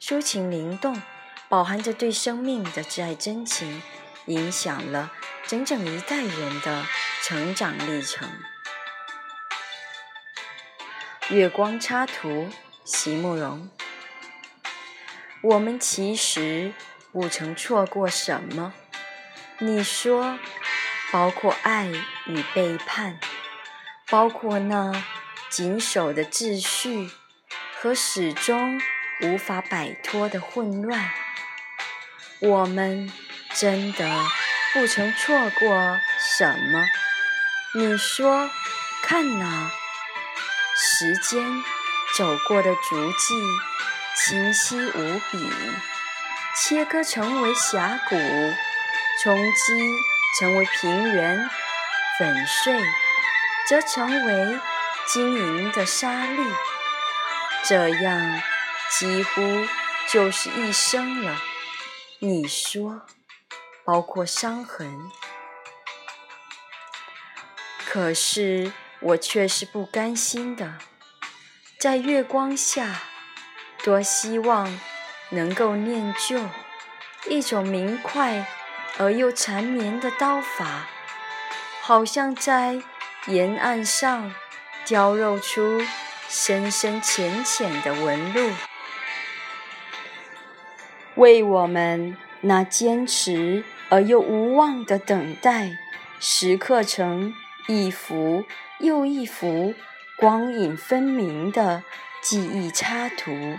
抒情灵动，饱含着对生命的挚爱真情，影响了整整一代人的成长历程。月光插图，席慕容。我们其实不曾错过什么，你说，包括爱与背叛，包括那谨守的秩序和始终无法摆脱的混乱。我们真的不曾错过什么？你说，看呐。时间走过的足迹清晰无比，切割成为峡谷，冲击成为平原，粉碎则成为晶莹的沙粒。这样几乎就是一生了。你说，包括伤痕，可是。我却是不甘心的，在月光下，多希望能够念旧一种明快而又缠绵的刀法，好像在沿岸上雕镂出深深浅浅的纹路，为我们那坚持而又无望的等待，时刻成一幅。又一幅光影分明的记忆插图。